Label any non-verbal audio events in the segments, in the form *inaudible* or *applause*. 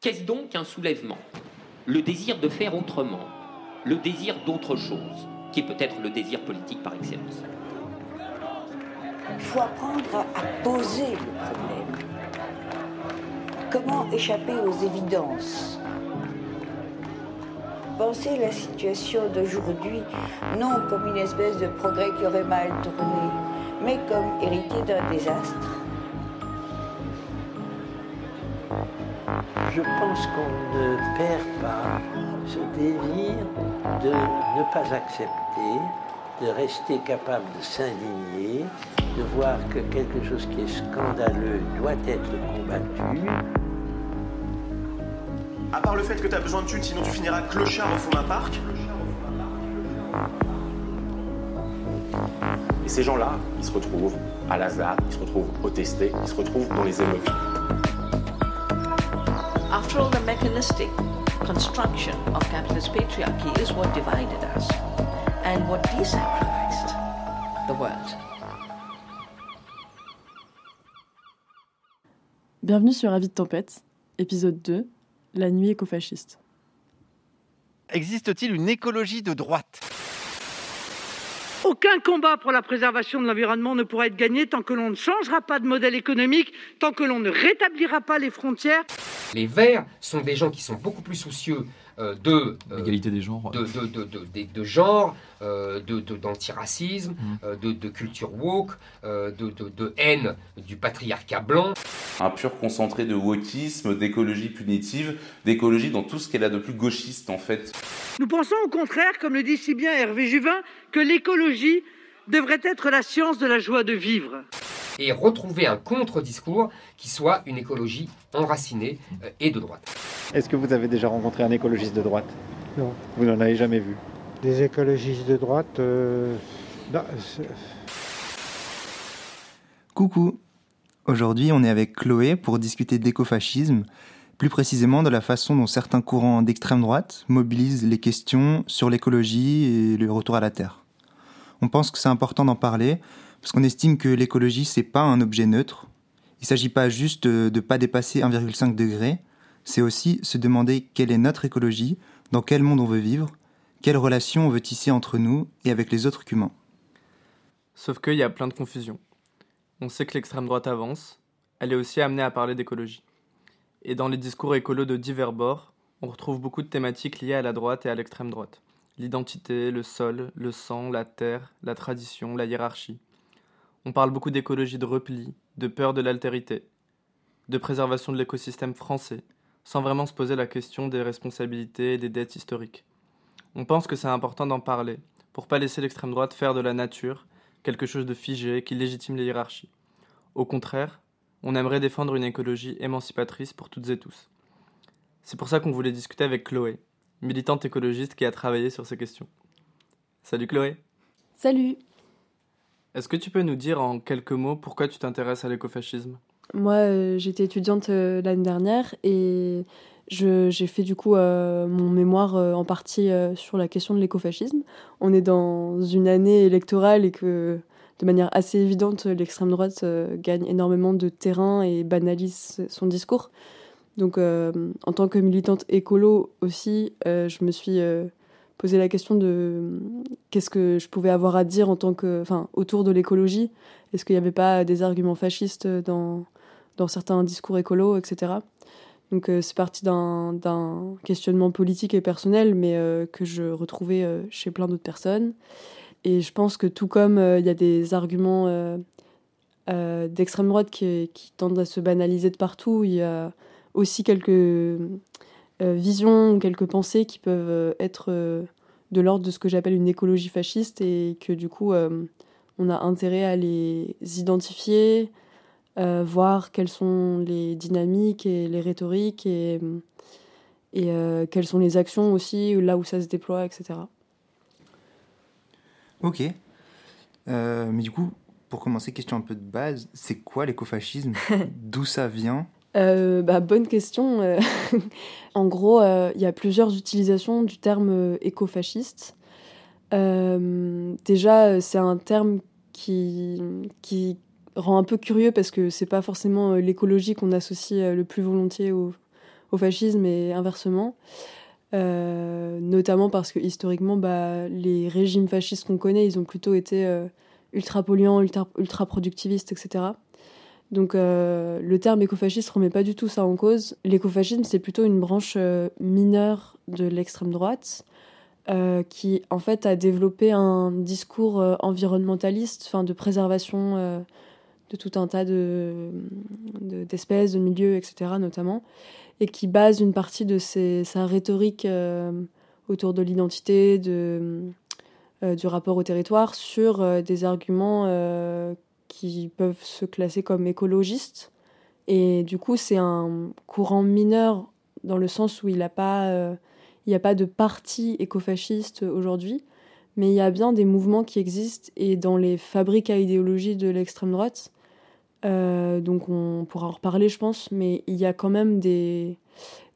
Qu'est-ce donc un soulèvement? Le désir de faire autrement, le désir d'autre chose, qui est peut-être le désir politique par excellence. Il faut apprendre à poser le problème. Comment échapper aux évidences? Penser la situation d'aujourd'hui non comme une espèce de progrès qui aurait mal tourné, mais comme hérité d'un désastre. Je pense qu'on ne perd pas ce désir de ne pas accepter, de rester capable de s'indigner, de voir que quelque chose qui est scandaleux doit être combattu. À part le fait que tu as besoin de thunes, sinon tu finiras clochard au fond d'un parc. Et ces gens-là, ils se retrouvent à Lazare, ils se retrouvent au testé, ils se retrouvent dans les émeutes. After all, the mechanistic construction of capitalist patriarchy is what divided us and what desacralized the world. Bienvenue sur Avis de Tempête, épisode 2, La nuit écofasciste. Existe-t-il une écologie de droite? Aucun combat pour la préservation de l'environnement ne pourra être gagné tant que l'on ne changera pas de modèle économique, tant que l'on ne rétablira pas les frontières. Les Verts sont des gens qui sont beaucoup plus soucieux euh, de euh, l'égalité des genres, de, de, de, de, de genre, euh, de, d'antiracisme, euh, de, de culture woke, euh, de, de, de haine du patriarcat blanc. Un pur concentré de wokisme, d'écologie punitive, d'écologie dans tout ce qu'elle a de plus gauchiste en fait. Nous pensons au contraire, comme le dit si bien Hervé Juvin, que l'écologie devrait être la science de la joie de vivre. Et retrouver un contre-discours qui soit une écologie enracinée euh, et de droite. Est-ce que vous avez déjà rencontré un écologiste de droite? Non. Vous n'en avez jamais vu? Des écologistes de droite euh, non, c'est- Coucou Aujourd'hui, on est avec Chloé pour discuter d'écofascisme, plus précisément de la façon dont certains courants d'extrême droite mobilisent les questions sur l'écologie et le retour à la Terre. On pense que c'est important d'en parler parce qu'on estime que l'écologie, c'est pas un objet neutre. Il s'agit pas juste de ne pas dépasser 1,5 degré, c'est aussi se demander quelle est notre écologie, dans quel monde on veut vivre, quelles relations on veut tisser entre nous et avec les autres humains. Sauf qu'il y a plein de confusion. On sait que l'extrême droite avance, elle est aussi amenée à parler d'écologie. Et dans les discours écolos de divers bords, on retrouve beaucoup de thématiques liées à la droite et à l'extrême droite. L'identité, le sol, le sang, la terre, la tradition, la hiérarchie. On parle beaucoup d'écologie de repli, de peur de l'altérité, de préservation de l'écosystème français, sans vraiment se poser la question des responsabilités et des dettes historiques. On pense que c'est important d'en parler, pour pas laisser l'extrême droite faire de la nature quelque chose de figé qui légitime les hiérarchies. Au contraire, on aimerait défendre une écologie émancipatrice pour toutes et tous. C'est pour ça qu'on voulait discuter avec Chloé, militante écologiste qui a travaillé sur ces questions. Salut Chloé Salut Est-ce que tu peux nous dire en quelques mots pourquoi tu t'intéresses à l'écofascisme? Moi, euh, j'étais étudiante euh, l'année dernière et j'ai fait du coup euh, mon mémoire en partie sur la question de l'écofascisme. On est dans une année électorale et que de manière assez évidente, l'extrême droite gagne énormément de terrain et banalise son discours. Donc, en tant que militante écolo aussi, je me suis posé la question de qu'est-ce que je pouvais avoir à dire en tant que, enfin, autour de l'écologie? Est-ce qu'il n'y avait pas des arguments fascistes dans, dans certains discours écolos, etc. Donc, euh, c'est parti d'un questionnement politique et personnel, mais euh, que je retrouvais euh, chez plein d'autres personnes. Et je pense que tout comme il y a des arguments d'extrême droite qui, tendent à se banaliser de partout, il y a aussi quelques visions ou quelques pensées qui peuvent euh, être euh, de l'ordre de ce que j'appelle une écologie fasciste et que du coup euh, on a intérêt à les identifier, euh, voir quelles sont les dynamiques et les rhétoriques et, et euh, quelles sont les actions aussi, là où ça se déploie, etc. Ok. Euh, mais du coup, pour commencer, question un peu de base, c'est quoi l'écofascisme? *laughs* D'où ça vient? Euh, bah, bonne question. euh. *laughs* en gros, euh, il y a plusieurs utilisations du terme écofasciste. Déjà, c'est un terme qui, qui rend un peu curieux parce que c'est pas forcément l'écologie qu'on associe le plus volontiers au, au fascisme et inversement. notamment parce que historiquement, bah, les régimes fascistes qu'on connaît, ils ont plutôt été ultra polluants, ultra, ultra productivistes, etc. Donc le terme écofasciste ne remet pas du tout ça en cause. L'écofascisme, c'est plutôt une branche mineure de l'extrême droite euh, qui en fait a développé un discours euh, environnementaliste, enfin de préservation euh, de tout un tas de, d'espèces, de, milieux, etc. notamment, et qui base une partie de sa rhétorique autour de l'identité, de, du rapport au territoire, sur des arguments qui peuvent se classer comme écologistes. Et du coup, c'est un courant mineur dans le sens où il n'a pas il n'y a pas de parti écofasciste aujourd'hui, mais il y a bien des mouvements qui existent et dans les fabriques à idéologie de l'extrême droite, euh, donc on pourra en reparler je pense, mais il y a quand même des,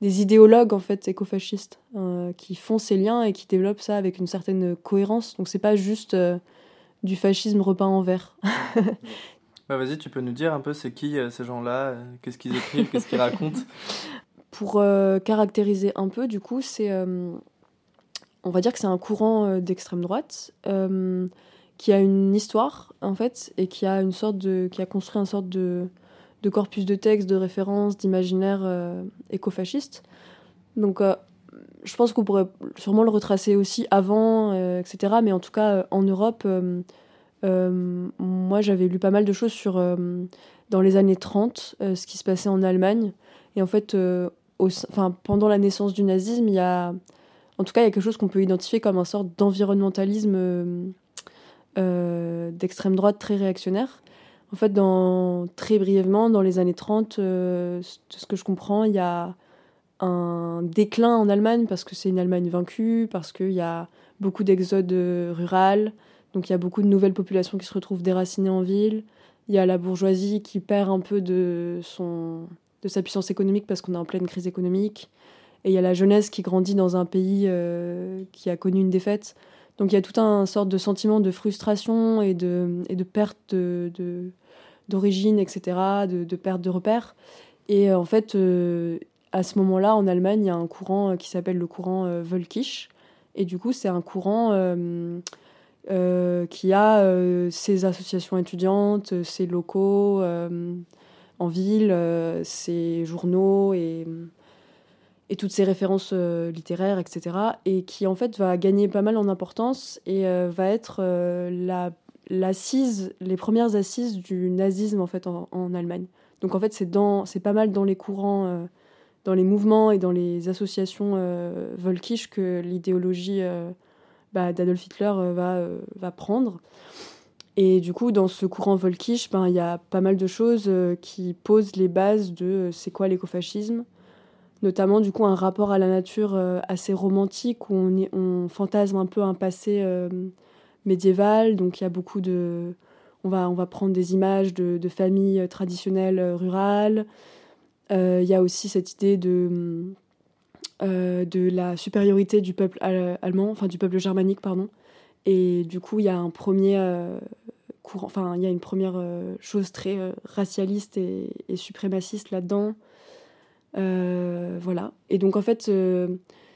des idéologues en fait écofascistes euh, qui font ces liens et qui développent ça avec une certaine cohérence. Donc c'est pas juste euh, du fascisme repeint en vert. *laughs* bah vas-y, tu peux nous dire un peu c'est qui ces gens-là, qu'est-ce qu'ils écrivent, qu'est-ce qu'ils racontent? Pour euh, caractériser un peu, du coup, c'est. Euh, on va dire que c'est un courant euh, d'extrême droite qui a une histoire, en fait, et qui a, une sorte de, qui a construit une sorte de, de corpus de textes, de références, d'imaginaire écofasciste. Donc, je pense qu'on pourrait sûrement le retracer aussi avant, etc. Mais en tout cas, en Europe, moi, j'avais lu pas mal de choses sur, dans les années 30, ce qui se passait en Allemagne. Et en fait, enfin, pendant la naissance du nazisme, il y a, en tout cas, il y a quelque chose qu'on peut identifier comme un sorte d'environnementalisme euh, euh, d'extrême droite très réactionnaire. En fait, très brièvement, dans les années 30, euh, de ce que je comprends, il y a un déclin en Allemagne parce que c'est une Allemagne vaincue, parce qu'il y a beaucoup d'exodes rural, donc il y a beaucoup de nouvelles populations qui se retrouvent déracinées en ville. Il y a la bourgeoisie qui perd un peu de son, de sa puissance économique parce qu'on est en pleine crise économique. Et il y a la jeunesse qui grandit dans un pays euh, qui a connu une défaite. Donc il y a tout un sorte de sentiment de frustration et de, et de perte de, d'origine, etc., de, de, perte de repères. Et euh, en fait, euh, à ce moment-là, en Allemagne, il y a un courant qui s'appelle le courant Völkisch. Et du coup, c'est un courant qui a ses associations étudiantes, ses locaux en ville, euh, ses journaux et, toutes ces références euh, littéraires, etc. Et qui en fait va gagner pas mal en importance et euh, va être la l'assise, les premières assises du nazisme en fait en, Allemagne. Donc en fait c'est pas mal dans les courants, dans les mouvements et dans les associations volkisch que l'idéologie bah, d'Adolf Hitler va, va prendre. Et du coup, dans ce courant volkisch, ben, il y a pas mal de choses euh, qui posent les bases de euh, c'est quoi l'écofascisme. Notamment, du coup, un rapport à la nature euh, assez romantique où on, fantasme un peu un passé médiéval. Donc, il y a beaucoup de. On va, on va prendre des images de familles traditionnelles rurales. Il y a aussi cette idée de, de la supériorité du peuple allemand, enfin du peuple germanique, pardon. Et du coup, il y a un premier enfin, il y a une première euh, chose très euh, racialiste et, suprémaciste là-dedans. Euh, voilà. Et donc, en fait,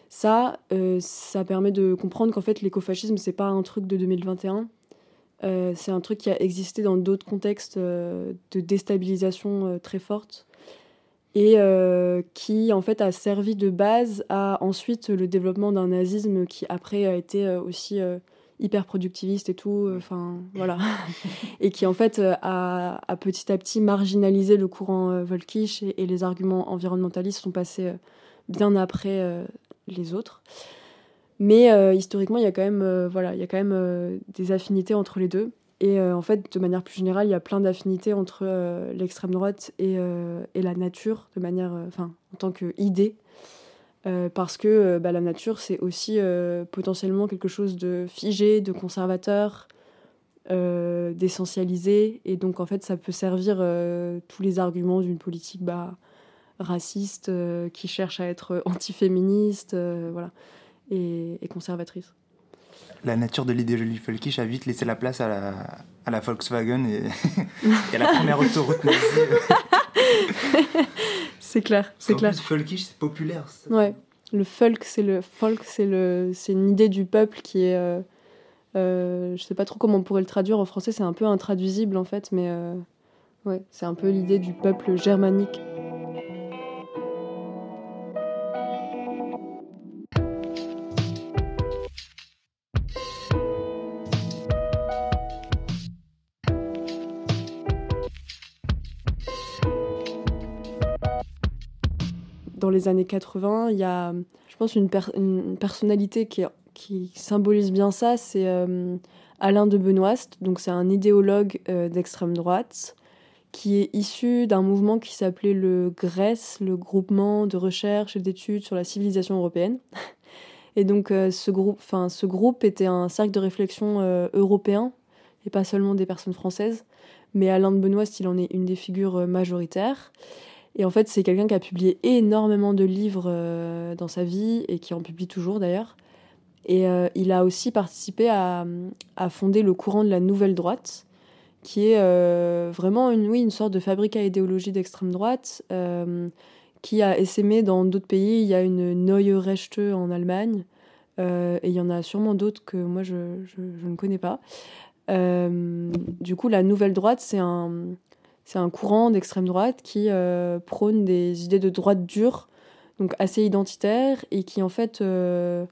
ça, ça permet de comprendre qu'en fait, l'écofascisme, c'est pas un truc de 2021. c'est un truc qui a existé dans d'autres contextes de déstabilisation très forte et qui en fait a servi de base à ensuite le développement d'un nazisme qui après a été aussi hyper productiviste et tout, euh, enfin voilà, *laughs* et qui en fait euh, a, petit à petit marginalisé le courant euh, Volkisch et, les arguments environnementalistes sont passés bien après les autres. Mais historiquement, il y a quand même, voilà, il y a quand même des affinités entre les deux. Et en fait, de manière plus générale, il y a plein d'affinités entre l'extrême droite et, et, la nature, de manière, enfin, en tant qu'idée. Euh, parce que euh, bah, la nature, c'est aussi euh, potentiellement quelque chose de figé, de conservateur, d'essentialisé. Et donc, en fait, ça peut servir tous les arguments d'une politique bah, raciste qui cherche à être antiféministe voilà, et, conservatrice. La nature de l'idéologie folkish a vite laissé la place à la, à la Volkswagen et, *laughs* et à la première autoroute nazie. *laughs* C'est clair, c'est clair. plus, folkish, c'est populaire. ça. Ouais, le folk, c'est le folk, c'est le, c'est une idée du peuple qui est, euh, euh, je sais pas trop comment on pourrait le traduire en français. C'est un peu intraduisible en fait, mais euh, ouais, c'est un peu l'idée du peuple germanique. Les années 80, il y a, je pense, une, per- une personnalité qui, symbolise bien ça, c'est euh, Alain de Benoist. Donc, c'est un idéologue euh, d'extrême droite qui est issu d'un mouvement qui s'appelait le GRES, le Groupement de recherche et d'études sur la civilisation européenne. Et donc, euh, ce, groupe, ce groupe était un cercle de réflexion européen et pas seulement des personnes françaises. Mais Alain de Benoist, il en est une des figures majoritaires. Et en fait, c'est quelqu'un qui a publié énormément de livres euh, dans sa vie et qui en publie toujours d'ailleurs. Et euh, il a aussi participé à, à fonder le courant de la nouvelle droite, qui est euh, vraiment une, oui, une sorte de fabrique à idéologie d'extrême droite, qui a essaimé dans d'autres pays. Il y a une Neue Rechte en Allemagne, et il y en a sûrement d'autres que moi je, je- ne connais pas. Du coup, la nouvelle droite, c'est un, c'est un courant d'extrême droite qui euh, prône des idées de droite dure, donc assez identitaires, et qui en fait, euh,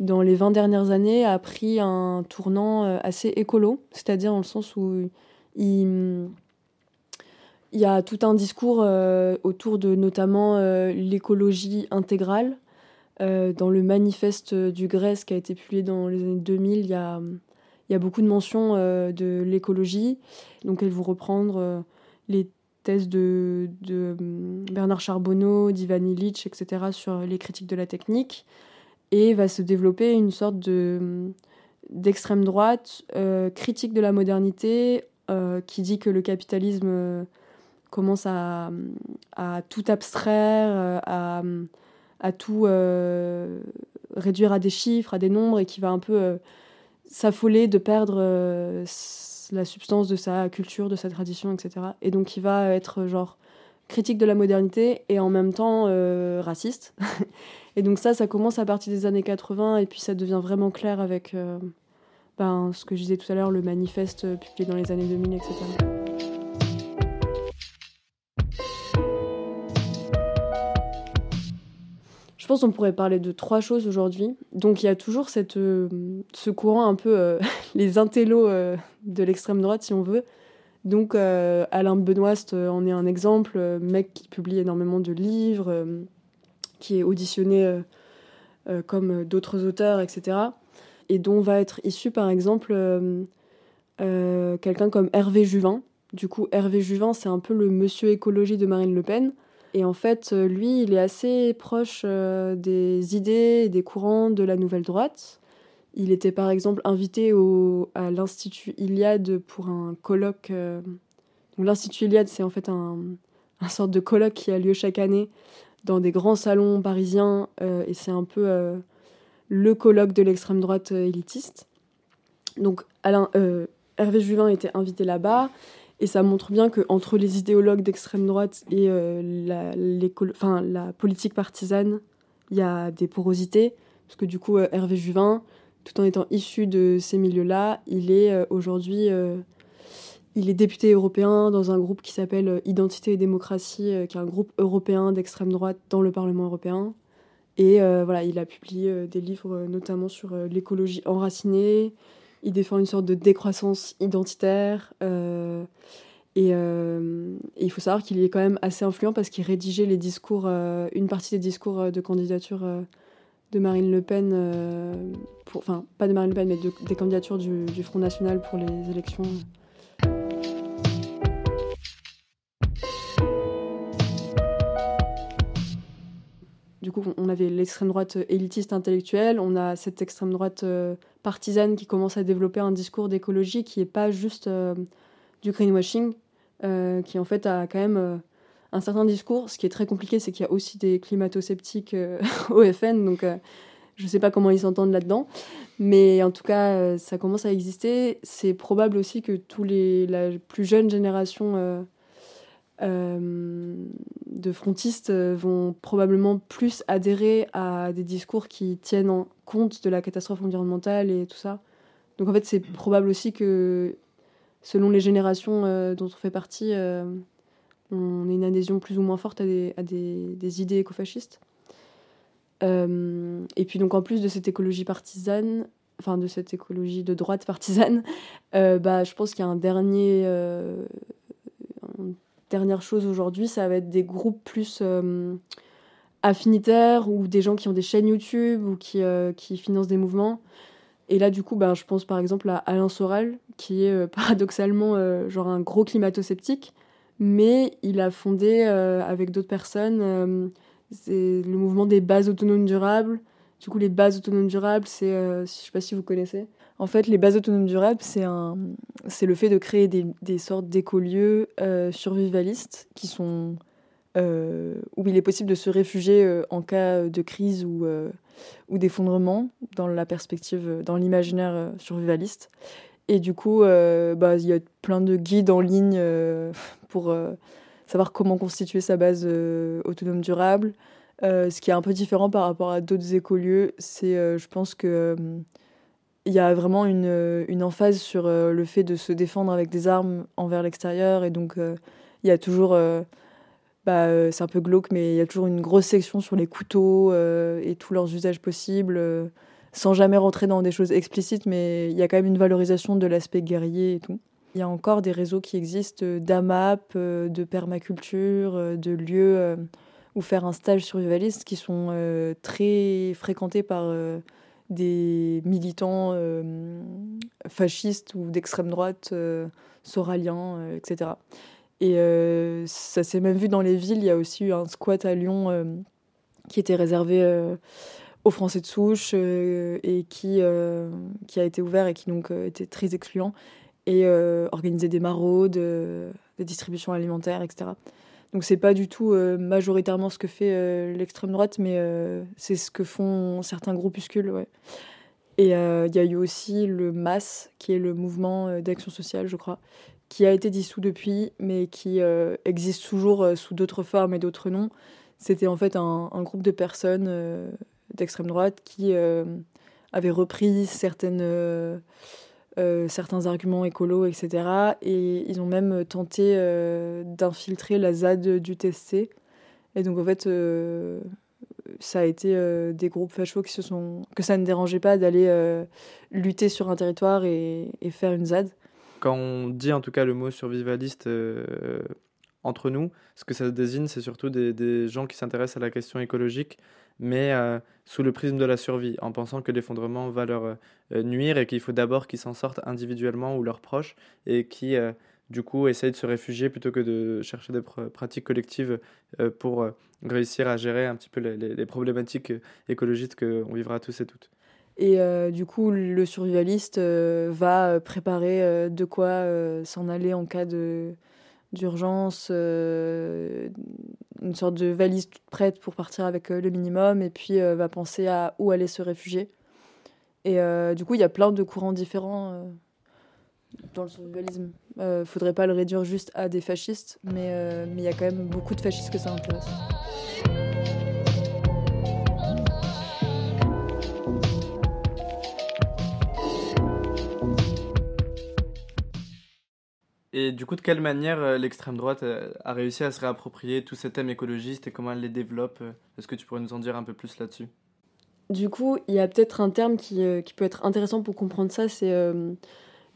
dans les 20 dernières années, a pris un tournant euh, assez écolo, c'est-à-dire dans le sens où il, y a tout un discours autour de notamment l'écologie intégrale. Dans le manifeste du GRES qui a été publié dans les années 2000, il y a, y a beaucoup de mentions de l'écologie. Donc elles vont reprendre les thèses de, hum, Bernard Charbonneau, d'Ivan Illich, etc. sur les critiques de la technique. Et va se développer une sorte de hum, d'extrême droite euh, critique de la modernité euh, qui dit que le capitalisme euh, commence à, à tout abstraire, à, tout réduire à des chiffres, à des nombres, et qui va un peu s'affoler de perdre la substance de sa culture, de sa tradition, etc. Et donc il va être genre critique de la modernité et en même temps euh, raciste. *laughs* et donc ça, ça commence à partir des années 80 et puis ça devient vraiment clair avec euh, ben, ce que je disais tout à l'heure, le manifeste euh, publié dans les années 2000, etc. Je pense qu'on pourrait parler de trois choses aujourd'hui. Donc il y a toujours euh, ce courant un peu euh, *laughs* les intellos euh, de l'extrême droite, si on veut. Donc Alain Benoist en est un exemple, mec qui publie énormément de livres, qui est auditionné comme d'autres auteurs, etc. Et dont va être issu par exemple quelqu'un comme Hervé Juvin. Du coup, Hervé Juvin, c'est un peu le monsieur écologie de Marine Le Pen. Et en fait, euh, lui, il est assez proche euh, des idées et des courants de la nouvelle droite. Il était par exemple invité au, à l'Institut Iliade pour un colloque. euh, L'Institut Iliade, c'est en fait un, un sorte de colloque qui a lieu chaque année dans des grands salons parisiens. et c'est un peu le colloque de l'extrême droite élitiste. Donc Alain, Hervé Juvin était invité là-bas. Et ça montre bien qu'entre les idéologues d'extrême droite et euh, la, politique partisane, il y a des porosités. Parce que du coup, euh, Hervé Juvin, tout en étant issu de ces milieux-là, il est euh, aujourd'hui il député européen dans un groupe qui s'appelle Identité et démocratie, qui est un groupe européen d'extrême droite dans le Parlement européen. Et voilà, il a publié des livres notamment sur l'écologie enracinée. Il défend une sorte de décroissance identitaire. euh, et, euh, et il faut savoir qu'il est quand même assez influent parce qu'il rédigeait les discours, euh, une partie des discours de candidature de Marine Le Pen, enfin pas de Marine Le Pen, mais de- des candidatures du Front National pour les élections. Du coup, on avait l'extrême droite élitiste intellectuelle, on a cette extrême droite euh, partisane qui commence à développer un discours d'écologie qui n'est pas juste euh, du greenwashing, euh, qui en fait a quand même euh, un certain discours. Ce qui est très compliqué, c'est qu'il y a aussi des climato-sceptiques euh, *laughs* au FN, donc euh, je ne sais pas comment ils s'entendent là-dedans. Mais en tout cas, euh, ça commence à exister. C'est probable aussi que tous les, la plus jeune génération euh, de frontistes vont probablement plus adhérer à des discours qui tiennent en compte de la catastrophe environnementale et tout ça. Donc en fait, c'est probable aussi que selon les générations dont on fait partie, on ait une adhésion plus ou moins forte à des, des, idées écofascistes. et puis donc en plus de cette écologie partisane, enfin de cette écologie de droite *laughs* partisane, euh, bah, je pense qu'il y a un dernier, euh, dernière chose aujourd'hui, ça va être des groupes plus euh, affinitaires ou des gens qui ont des chaînes YouTube ou qui, qui financent des mouvements. Et là, du coup, bah, je pense par exemple à Alain Soral, qui est *laughs* paradoxalement genre un gros climato-sceptique, mais il a fondé avec d'autres personnes le mouvement des bases autonomes durables du coup, les bases autonomes durables, c'est, euh, je sais pas si vous connaissez. En fait, les bases autonomes durables, c'est, le fait de créer des, sortes d'écolieux euh, survivalistes euh, où il est possible de se réfugier en cas de crise ou, d'effondrement dans la perspective, dans l'imaginaire survivaliste. Et du coup, bah, il y a plein de guides en ligne pour savoir comment constituer sa base autonome durable. Euh, ce qui est un peu différent par rapport à d'autres écolieux, c'est, euh, je pense que il y a vraiment une, une emphase sur euh, le fait de se défendre avec des armes envers l'extérieur. Et donc, il y a toujours, bah, c'est un peu glauque, mais il y a toujours une grosse section sur les couteaux et tous leurs usages possibles, sans jamais rentrer dans des choses explicites, mais il y a quand même une valorisation de l'aspect guerrier et tout. Il y a encore des réseaux qui existent d'AMAP, de permaculture, de lieux ou faire un stage survivaliste qui sont euh, très fréquentés par euh, des militants euh, fascistes ou d'extrême droite, soraliens, etc. Et ça s'est même vu dans les villes. Il y a aussi eu un squat à Lyon qui était réservé aux Français de souche et qui, qui a été ouvert et qui donc était très excluant et organisait des maraudes, des distributions alimentaires, etc. Donc c'est pas du tout euh, majoritairement ce que fait euh, l'extrême droite, mais euh, c'est ce que font certains groupuscules. Et il y a eu aussi le MAS, qui est le mouvement d'action sociale, je crois, qui a été dissous depuis, mais qui existe toujours sous d'autres formes et d'autres noms. C'était en fait un, un, groupe de personnes d'extrême droite qui avaient repris certaines euh, certains arguments écolos, etc. Et ils ont même tenté euh, d'infiltrer la ZAD du TSC. Et donc, en fait, euh, ça a été des groupes fachos qui se sont... que ça ne dérangeait pas d'aller lutter sur un territoire et, faire une ZAD. Quand on dit en tout cas le mot survivaliste entre nous, ce que ça désigne, c'est surtout des gens qui s'intéressent à la question écologique mais euh, sous le prisme de la survie, en pensant que l'effondrement va leur euh, nuire et qu'il faut d'abord qu'ils s'en sortent individuellement ou leurs proches, et qui, euh, du coup, essayent de se réfugier plutôt que de chercher des pratiques collectives pour réussir à gérer un petit peu les, les problématiques écologiques qu'on vivra tous et toutes. Et du coup, le survivaliste va préparer de quoi s'en aller en cas de, d'urgence, euh, une sorte de valise toute prête pour partir avec euh, le minimum, et puis euh, va penser à où aller se réfugier. Et du coup, il y a plein de courants différents dans le survivalisme. Il faudrait pas le réduire juste à des fascistes, mais il y a quand même beaucoup de fascistes que ça intéresse. Et du coup, de quelle manière euh, l'extrême droite euh, a réussi à se réapproprier tous ces thèmes écologistes et comment elle les développe euh, Est-ce que tu pourrais nous en dire un peu plus là-dessus? Du coup, il y a peut-être un terme qui, qui, peut être intéressant pour comprendre ça, c'est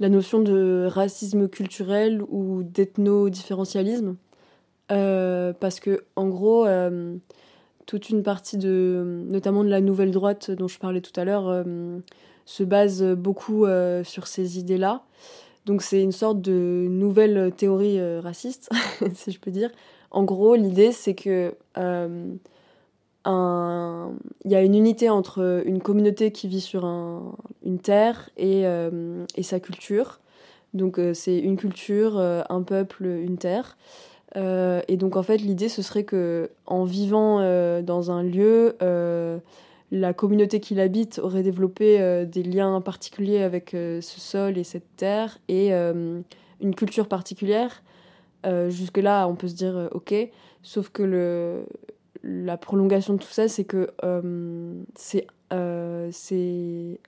la notion de racisme culturel ou d'ethno-différentialisme. parce que, en gros, toute une partie de, notamment de la nouvelle droite dont je parlais tout à l'heure, se base beaucoup sur ces idées-là. Donc c'est une sorte de nouvelle théorie euh, raciste, *laughs* si je peux dire. En gros, l'idée c'est que euh, il y a une unité entre une communauté qui vit sur une terre et, euh, et, sa culture. Donc c'est une culture, un peuple, une terre. et donc en fait l'idée ce serait que en vivant dans un lieu la communauté qui l'habite aurait développé euh, des liens particuliers avec euh, ce sol et cette terre et euh, une culture particulière Jusque-là, on peut se dire ok, sauf que la prolongation de tout ça, c'est que c'est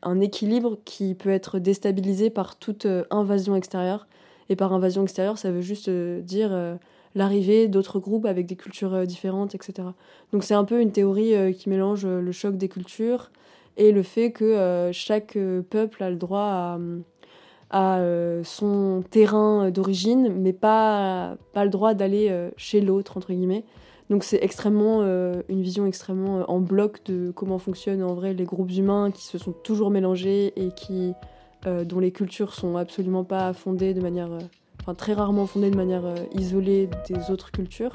un équilibre qui peut être déstabilisé par toute invasion extérieure. Et par invasion extérieure, ça veut juste dire l'arrivée d'autres groupes avec des cultures différentes, etc. Donc c'est un peu une théorie qui mélange le choc des cultures et le fait que chaque peuple a le droit à euh, son terrain d'origine, mais pas, pas le droit d'aller euh, chez l'autre, entre guillemets. Donc c'est extrêmement euh, une vision extrêmement en bloc de comment fonctionnent en vrai les groupes humains qui se sont toujours mélangés et qui dont les cultures sont absolument pas fondées de manière, enfin très rarement fondées de manière isolée des autres cultures.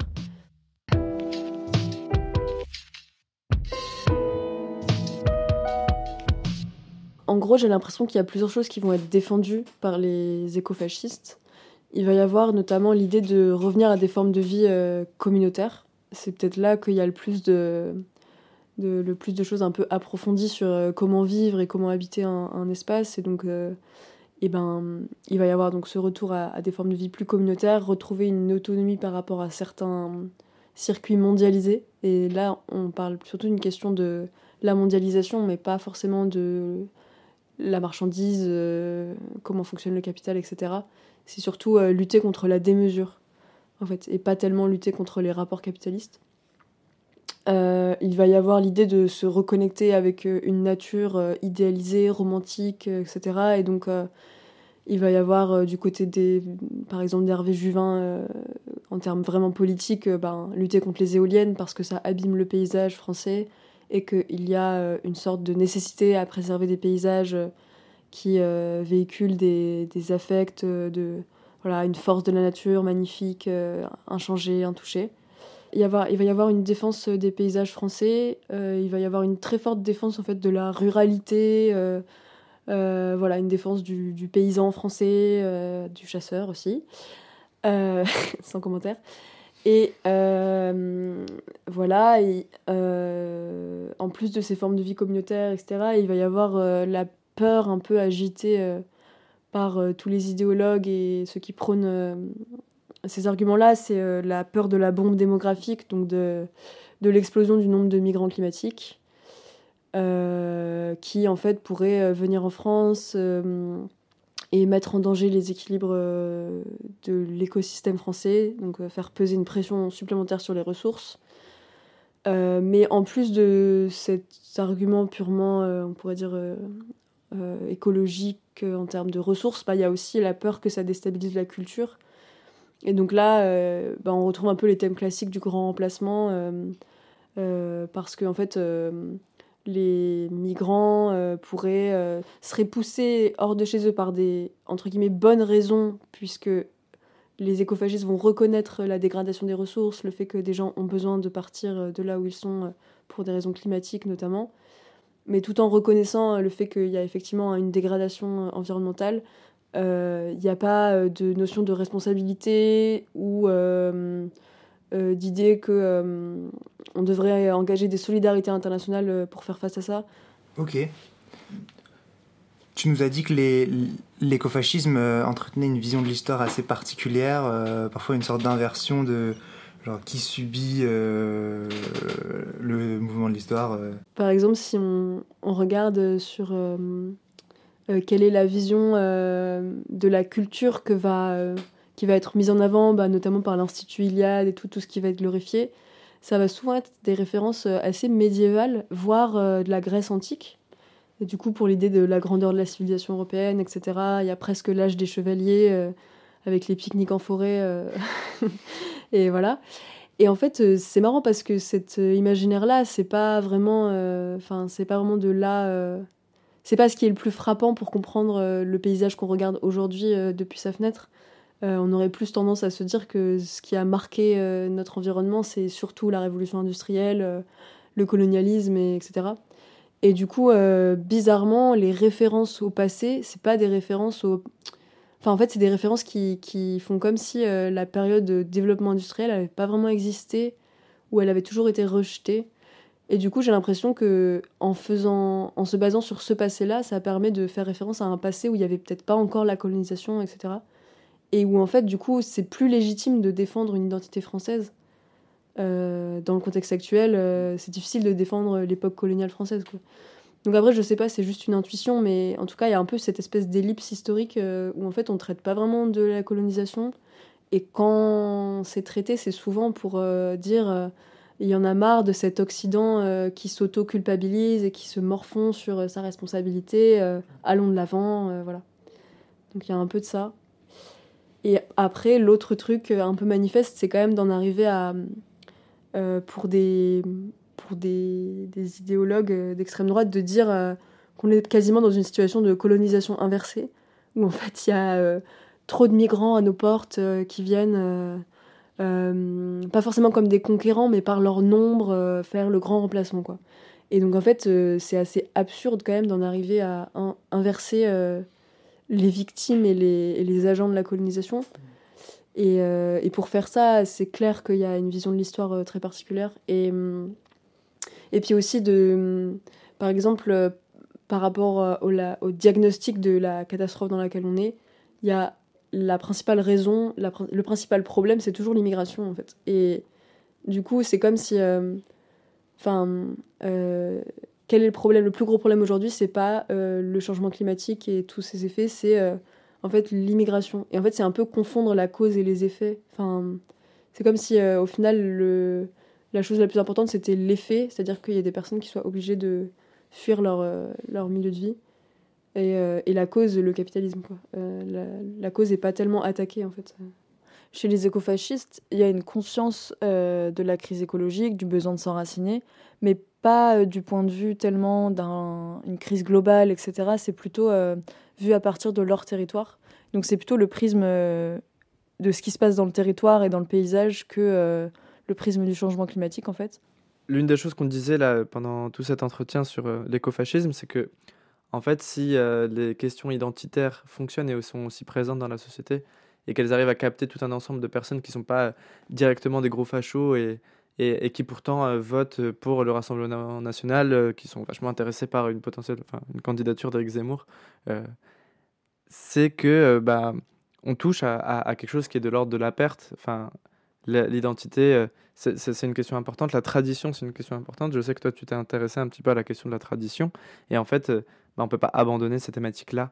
en gros, j'ai l'impression qu'il y a plusieurs choses qui vont être défendues par les écofascistes. Il va y avoir notamment l'idée de revenir à des formes de vie euh, communautaires. C'est peut-être là qu'il y a le plus de, le plus de choses un peu approfondies sur euh, comment vivre et comment habiter un, espace. Et donc, euh, eh ben, il va y avoir donc ce retour à, à, des formes de vie plus communautaires, retrouver une autonomie par rapport à certains circuits mondialisés. Et là, on parle surtout d'une question de la mondialisation, mais pas forcément de la marchandise, euh, comment fonctionne le capital, etc. C'est surtout euh, lutter contre la démesure, en fait, et pas tellement lutter contre les rapports capitalistes. Euh, il va y avoir l'idée de se reconnecter avec une nature idéalisée, romantique, etc. Et donc, il va y avoir du côté des, par exemple, d'Hervé Juvin, en termes vraiment politiques, ben, lutter contre les éoliennes parce que ça abîme le paysage français et qu'il y a euh, une sorte de nécessité à préserver des paysages euh, qui euh, véhiculent des, des affects, de, voilà, une force de la nature magnifique, inchangée, intouchée. Il, va y avoir une défense des paysages français, il va y avoir une très forte défense en fait de la ruralité, voilà, une défense du, paysan français, du chasseur aussi, *laughs* sans commentaire. Et euh, voilà, euh, en plus de ces formes de vie communautaire, etc., il va y avoir euh, la peur un peu agitée par tous les idéologues et ceux qui prônent ces arguments-là, c'est la peur de la bombe démographique, donc de, de l'explosion du nombre de migrants climatiques, qui en fait pourraient venir en France et mettre en danger les équilibres euh, de l'écosystème français, donc euh, faire peser une pression supplémentaire sur les ressources. Euh, mais en plus de cet argument purement, on pourrait dire, écologique en termes de ressources, bah, il y a aussi la peur que ça déstabilise la culture. Et donc là, bah, on retrouve un peu les thèmes classiques du grand remplacement, parce qu'en en fait, les migrants euh, pourraient euh, seraient poussés hors de chez eux par des entre guillemets bonnes raisons puisque les écophagistes vont reconnaître la dégradation des ressources, le fait que des gens ont besoin de partir euh, de là où ils sont pour des raisons climatiques notamment, mais tout en reconnaissant le fait qu'il y a effectivement une dégradation environnementale, il n'y a pas de notion de responsabilité ou euh, d'idée que euh, on devrait engager des solidarités internationales euh, pour faire face à ça. Ok. Tu nous as dit que l'écofascisme entretenait une vision de l'histoire assez particulière, parfois une sorte d'inversion de genre qui subit le mouvement de l'histoire. Par exemple, si on, on regarde sur quelle est la vision de la culture que va qui va être mise en avant, bah, notamment par l'Institut Iliade et tout, tout ce qui va être glorifié, ça va souvent être des références euh, assez médiévales, voire euh, de la Grèce antique. Et du coup, pour l'idée de la grandeur de la civilisation européenne, etc., il y a presque l'âge des chevaliers, euh, avec les pique-niques en forêt. *laughs* et voilà. Et en fait, c'est marrant parce que cet imaginaire-là, c'est pas vraiment, c'est pas vraiment de là. C'est pas ce qui est le plus frappant pour comprendre le paysage qu'on regarde aujourd'hui depuis sa fenêtre. Euh, on aurait plus tendance à se dire que ce qui a marqué euh, notre environnement, c'est surtout la révolution industrielle, euh, le colonialisme, etc. Et du coup, bizarrement, les références au passé, c'est pas des références au. Enfin, en fait, c'est des références qui, qui, font comme si la période de développement industriel n'avait pas vraiment existé ou elle avait toujours été rejetée. Et du coup, j'ai l'impression que en faisant, en se basant sur ce passé-là, ça permet de faire référence à un passé où il y avait peut-être pas encore la colonisation, etc et où en fait, du coup, c'est plus légitime de défendre une identité française. Euh, dans le contexte actuel, euh, c'est difficile de défendre l'époque coloniale française. Donc après, je sais pas, c'est juste une intuition, mais en tout cas, il y a un peu cette espèce d'ellipse historique euh, où en fait, on traite pas vraiment de la colonisation. Et quand c'est traité, c'est souvent pour dire il y en a marre de cet Occident qui s'auto-culpabilise et qui se morfond sur sa responsabilité, allons de l'avant, voilà. Donc il y a un peu de ça. Et après, l'autre truc un peu manifeste, c'est quand même d'en arriver à, euh, pour, des, pour des, des idéologues d'extrême droite, de dire euh, qu'on est quasiment dans une situation de colonisation inversée, où en fait il y a euh, trop de migrants à nos portes qui viennent, pas forcément comme des conquérants, mais par leur nombre, faire le grand remplacement. Quoi. Et donc en fait, c'est assez absurde quand même d'en arriver à inverser les victimes et les, agents de la colonisation. Et, euh, pour faire ça, c'est clair qu'il y a une vision de l'histoire euh, très particulière. Et, hum, et puis aussi, de, hum, par exemple, euh, par rapport au, diagnostic de la catastrophe dans laquelle on est, il y a la principale raison, le principal problème, c'est toujours l'immigration, en fait. Et du coup, c'est comme si... Enfin, quel est le problème Le plus gros problème aujourd'hui, c'est pas euh, le changement climatique et tous ses effets, c'est euh, en fait l'immigration. Et en fait, c'est un peu confondre la cause et les effets. Enfin, c'est comme si euh, au final, le, la chose la plus importante, c'était l'effet, c'est-à-dire qu'il y a des personnes qui soient obligées de fuir leur, leur milieu de vie. Et, et, la cause, le capitalisme. Quoi. La, la, cause n'est pas tellement attaquée, en fait. Chez les écofascistes, il y a une conscience de la crise écologique, du besoin de s'enraciner, mais pas euh, du point de vue tellement d'une crise globale, etc. C'est plutôt euh, vu à partir de leur territoire. Donc c'est plutôt le prisme euh, de ce qui se passe dans le territoire et dans le paysage que le prisme du changement climatique en fait. L'une des choses qu'on disait là pendant tout cet entretien sur l'écofascisme, c'est que en fait, si les questions identitaires fonctionnent et sont aussi présentes dans la société et qu'elles arrivent à capter tout un ensemble de personnes qui ne sont pas directement des gros fachos et, qui pourtant euh, votent pour le Rassemblement national, euh, qui sont vachement intéressés par une potentielle, une candidature d'Éric Zemmour, euh, c'est que bah, on touche à, quelque chose qui est de l'ordre de la perte. Enfin, l'identité, c'est une question importante. La tradition, c'est une question importante. Je sais que toi, tu t'es intéressé un petit peu à la question de la tradition. Et en fait, bah, on ne peut pas abandonner ces thématiques-là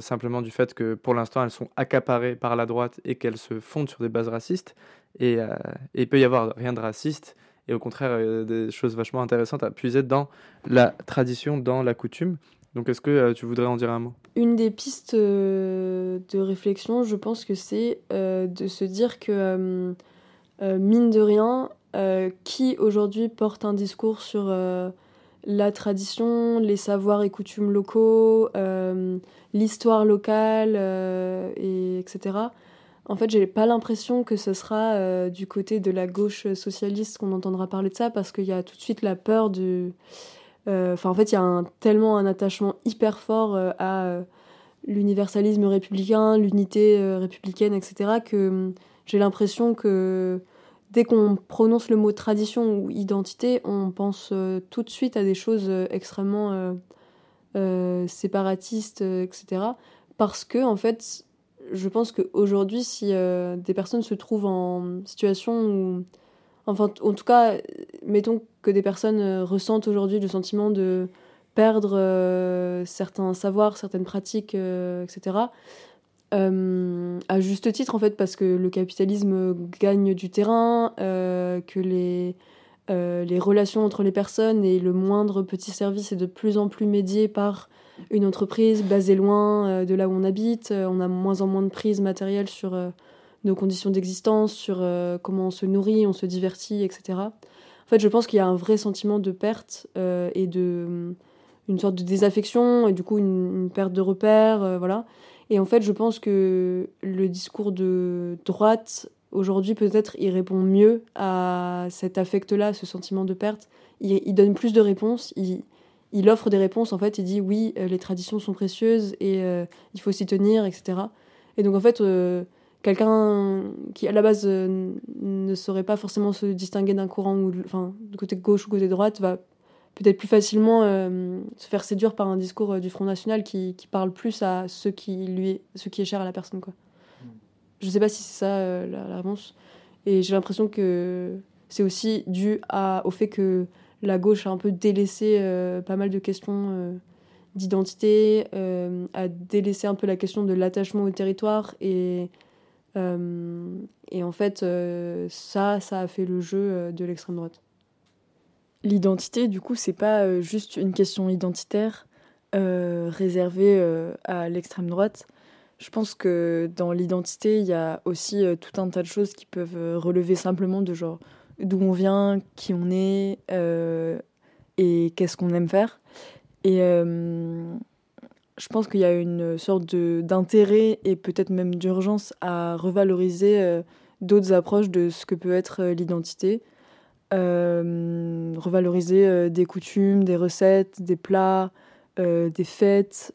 simplement du fait que pour l'instant, elles sont accaparées par la droite et qu'elles se fondent sur des bases racistes. Et, euh, et, peut y avoir rien de raciste, et au contraire, euh, des choses vachement intéressantes à puiser dans la tradition, dans la coutume. Donc est-ce que euh, tu voudrais en dire un mot? Une des pistes de réflexion, je pense que c'est de se dire que, mine de rien, qui aujourd'hui porte un discours sur la tradition, les savoirs et coutumes locaux, l'histoire locale, et etc en fait, j'ai pas l'impression que ce sera euh, du côté de la gauche socialiste qu'on entendra parler de ça, parce qu'il y a tout de suite la peur du. Euh, enfin, en fait, il y a tellement un attachement hyper fort euh, à l'universalisme républicain, l'unité républicaine, etc., que hum, j'ai l'impression que dès qu'on prononce le mot tradition ou identité, on pense tout de suite à des choses extrêmement séparatistes, etc. Parce que, en fait, je pense qu'aujourd'hui, si euh, des personnes se trouvent en situation où. Enfin, en tout cas, mettons que des personnes euh, ressentent aujourd'hui le sentiment de perdre euh, certains savoirs, certaines pratiques, etc. à juste titre, en fait, parce que le capitalisme gagne du terrain, que les, les relations entre les personnes et le moindre petit service est de plus en plus médié par une entreprise basée loin euh, de là où on habite, euh, on a moins en moins de prise matérielle sur euh, nos conditions d'existence, sur comment on se nourrit, on se divertit, etc. En fait, je pense qu'il y a un vrai sentiment de perte et de une sorte de désaffection et du coup une, perte de repères, voilà. Et en fait, je pense que le discours de droite aujourd'hui peut-être il répond mieux à cet affect-là, ce sentiment de perte. Il, donne plus de réponses. Il, il offre des réponses, en fait, il dit oui, euh, les traditions sont précieuses et euh, il faut s'y tenir, etc. Et donc, en fait, euh, quelqu'un qui, à la base, ne saurait pas forcément se distinguer d'un courant, ou, enfin, du côté gauche ou côté droite, va peut-être plus facilement se faire séduire par un discours du Front National qui, qui, parle plus à ce qui, lui est, ce qui est cher à la personne. Quoi. je sais pas si c'est ça la, la, réponse. Et j'ai l'impression que c'est aussi dû à, au fait que la gauche a un peu délaissé pas mal de questions d'identité, a délaissé un peu la question de l'attachement au territoire et et en fait, ça, ça a fait le jeu de l'extrême droite. L'identité, du coup, c'est pas juste une question identitaire réservée à l'extrême droite. Je pense que dans l'identité, il y a aussi tout un tas de choses qui peuvent relever simplement de genre d'où on vient, qui on est et qu'est-ce qu'on aime faire. Et je pense qu'il y a une sorte d'intérêt et peut-être même d'urgence à revaloriser euh, d'autres approches de ce que peut être euh, l'identité. Euh, revaloriser des coutumes, des recettes, des plats, des fêtes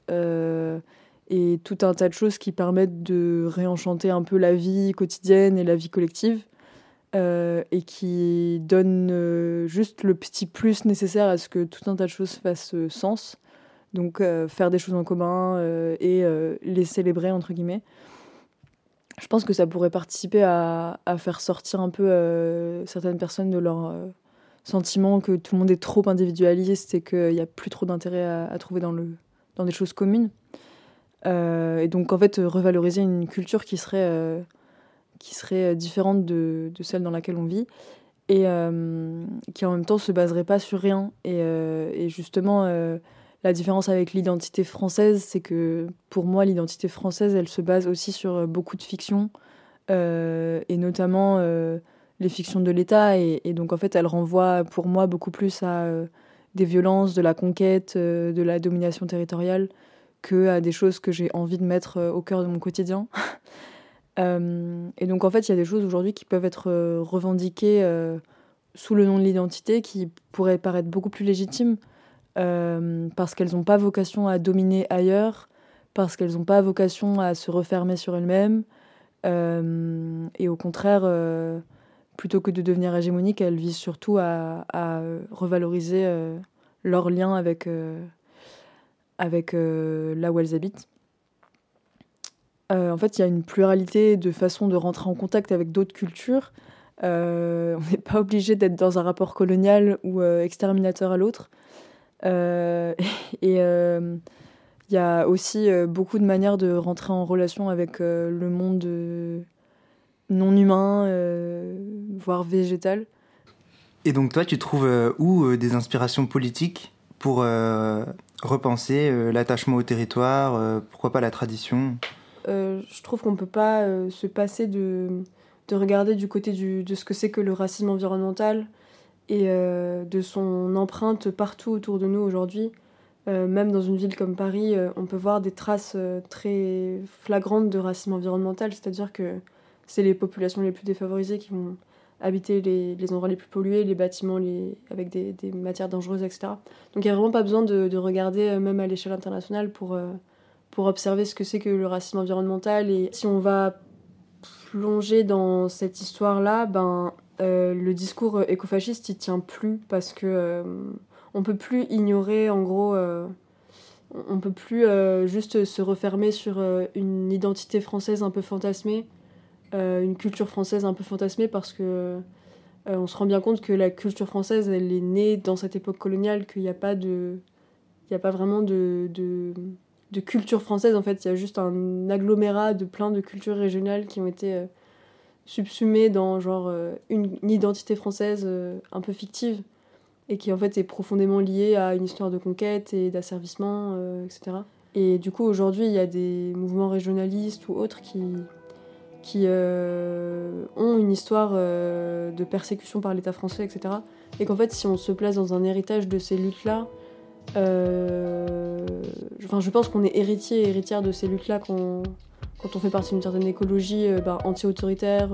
et tout un tas de choses qui permettent de réenchanter un peu la vie quotidienne et la vie collective. et qui donnent juste le petit plus nécessaire à ce que tout un tas de choses fassent sens. Donc euh, faire des choses en commun euh, et euh, les célébrer, entre guillemets. Je pense que ça pourrait participer à, faire sortir un peu certaines personnes de leur sentiment que tout le monde est trop individualiste et qu'il n'y a plus trop d'intérêt à, trouver dans, des choses communes. et donc en fait revaloriser une culture qui serait, qui serait différente de, celle dans laquelle on vit et qui en même temps se baserait pas sur rien. Et justement la différence avec l'identité française, c'est que pour moi, l'identité française, elle se base aussi sur euh, beaucoup de fictions, euh, et notamment euh, les fictions de l'État. Et, donc, en fait, elle renvoie pour moi beaucoup plus à des violences, de la conquête, de la domination territoriale, que des choses que j'ai envie de mettre au cœur de mon quotidien. *laughs* et donc, en fait, il y a des choses aujourd'hui qui peuvent être revendiquées sous le nom de l'identité, qui pourraient paraître beaucoup plus légitimes. Euh, parce qu'elles n'ont pas vocation à dominer ailleurs, parce qu'elles n'ont pas vocation à se refermer sur elles-mêmes, euh, et au contraire, euh, plutôt que de devenir hégémoniques, elles visent surtout à, revaloriser leur lien avec, avec là où elles habitent. en fait, il y a une pluralité de façons de rentrer en contact avec d'autres cultures. *laughs* on n'est pas obligé d'être dans un rapport colonial ou exterminateur à l'autre. Euh, *laughs* et il euh, y a aussi euh, beaucoup de manières de rentrer en relation avec le monde non humain, voire végétal. Et donc toi, tu trouves où des inspirations politiques pour repenser l'attachement au territoire, pourquoi pas la tradition? Je trouve qu'on ne peut pas se passer de, de regarder du côté du, de ce que c'est que le racisme environnemental, et euh, de son empreinte partout autour de nous aujourd'hui. Euh, même dans une ville comme Paris, euh, on peut voir des traces très flagrantes de racisme environnemental, c'est-à-dire que c'est les populations les plus défavorisées qui vont habiter les, les endroits les plus pollués, les bâtiments les, avec des, des, matières dangereuses, etc. Donc il n'y a vraiment pas besoin de, de regarder, même à l'échelle internationale, pour, pour observer ce que c'est que le racisme environnemental. Et si on va plonger dans cette histoire-là, ben, euh, le discours euh, écofasciste il tient plus parce que euh, on peut plus ignorer en gros on peut plus juste se refermer sur une identité française un peu fantasmée une culture française un peu fantasmée parce que on se rend bien compte que la culture française elle est née dans cette époque coloniale qu'il n'y a pas de il a pas vraiment de culture française en fait. Il y a juste un agglomérat de plein de cultures régionales qui ont été subsumé dans genre euh, une, identité française euh, un peu fictive et qui en fait est profondément liée à une histoire de conquête et d'asservissement, euh, etc. Et du coup aujourd'hui il y a des mouvements régionalistes ou autres qui, qui ont une histoire de persécution par l'État français, etc. Et qu'en fait si on se place dans un héritage de ces luttes-là, enfin, je pense qu'on est héritier et héritière de ces luttes-là quand, quand on fait partie d'une certaine écologie euh, bah, anti-autoritaire.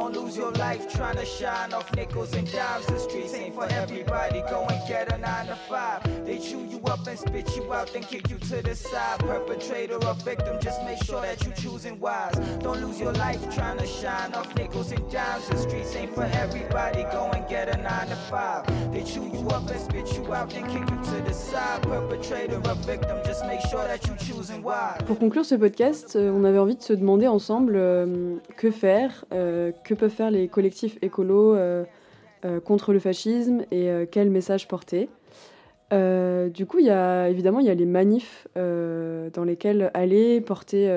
Don't lose your life trying to shine off nickels and dimes. The streets ain't for everybody. Go and get a nine to five. They chew you up and spit you out, then kick you to the side. Perpetrator or victim, just make sure that you choosing wise. Don't lose your life trying to shine off nickels and dimes. The streets ain't for everybody. Go and get a nine to five. They chew you up and spit you out, then kick you to the side. Perpetrator or victim, just make sure that you choosing wise. Pour conclure ce podcast, euh, on avait envie de se demander ensemble euh, que faire, euh, que peuvent faire les collectifs écolos euh, euh, contre le fascisme et euh, quel message porter. Du coup, il y a évidemment il y a les manifs dans lesquels aller porter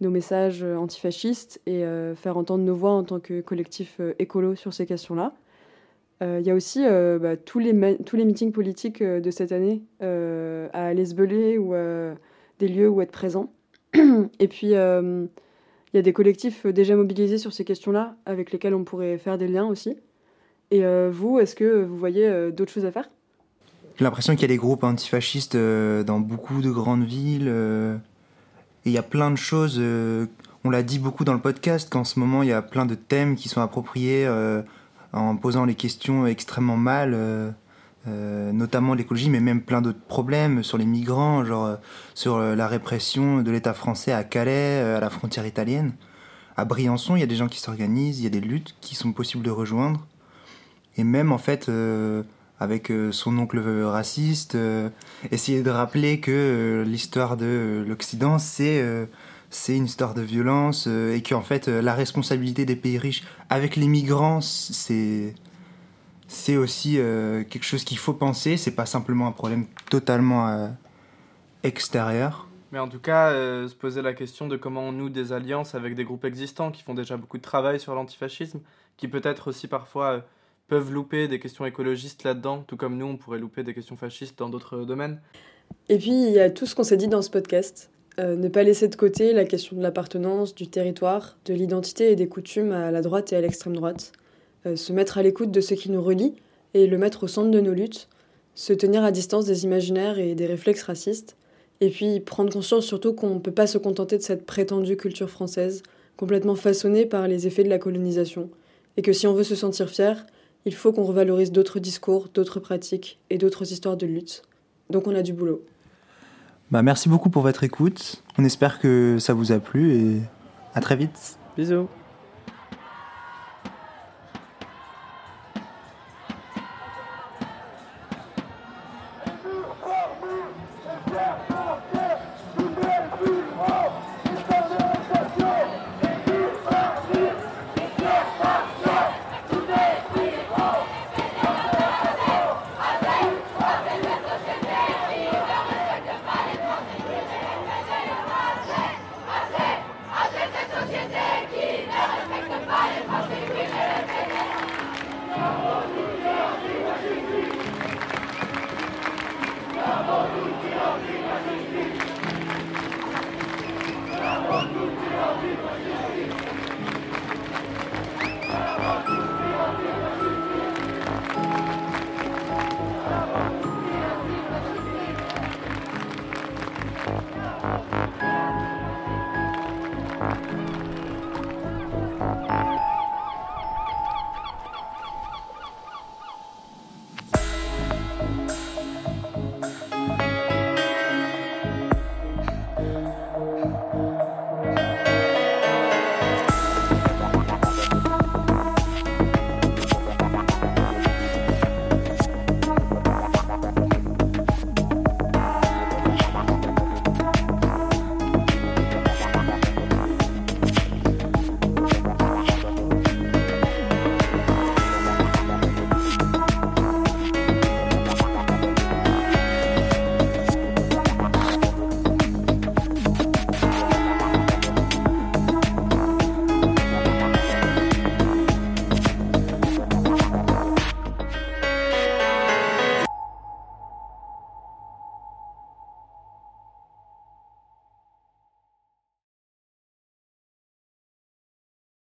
nos messages antifascistes et faire entendre nos voix en tant que collectif écolo sur ces questions-là. Il y a aussi bah, tous, les tous les meetings politiques de cette année à beler ou des lieux où être présent. *clears throat* Et puis, il y a des collectifs euh, déjà mobilisés sur ces questions-là avec lesquels on pourrait faire des liens aussi. Et euh, vous, est-ce que vous voyez euh, d'autres choses à faire? J'ai l'impression qu'il y a des groupes antifascistes euh, dans beaucoup de grandes villes. euh, il y a plein de choses. euh, on l'a dit beaucoup dans le podcast qu'en ce moment, il y a plein de thèmes qui sont appropriés euh, en posant les questions extrêmement mal, euh, euh, notamment l'écologie, mais même plein d'autres problèmes sur les migrants, genre euh, sur euh, la répression de l'État français à Calais, euh, à la frontière italienne. À Briançon, il y a des gens qui s'organisent, il y a des luttes qui sont possibles de rejoindre. Et même en fait, euh, avec euh, son oncle raciste, euh, essayer de rappeler que euh, l'histoire de euh, l'Occident, c'est euh, c'est une histoire de violence euh, et qu'en fait, euh, la responsabilité des pays riches avec les migrants, c'est c'est aussi euh, quelque chose qu'il faut penser. C'est pas simplement un problème totalement euh, extérieur. Mais en tout cas, euh, se poser la question de comment on noue des alliances avec des groupes existants qui font déjà beaucoup de travail sur l'antifascisme, qui peut-être aussi parfois euh, peuvent louper des questions écologistes là-dedans, tout comme nous, on pourrait louper des questions fascistes dans d'autres domaines. Et puis, il y a tout ce qu'on s'est dit dans ce podcast. Euh, ne pas laisser de côté la question de l'appartenance, du territoire, de l'identité et des coutumes à la droite et à l'extrême droite. Euh, se mettre à l'écoute de ce qui nous relie et le mettre au centre de nos luttes. Se tenir à distance des imaginaires et des réflexes racistes. Et puis prendre conscience surtout qu'on ne peut pas se contenter de cette prétendue culture française, complètement façonnée par les effets de la colonisation. Et que si on veut se sentir fier, il faut qu'on revalorise d'autres discours, d'autres pratiques et d'autres histoires de lutte. Donc on a du boulot. Bah, merci beaucoup pour votre écoute. On espère que ça vous a plu et à très vite. Bisous.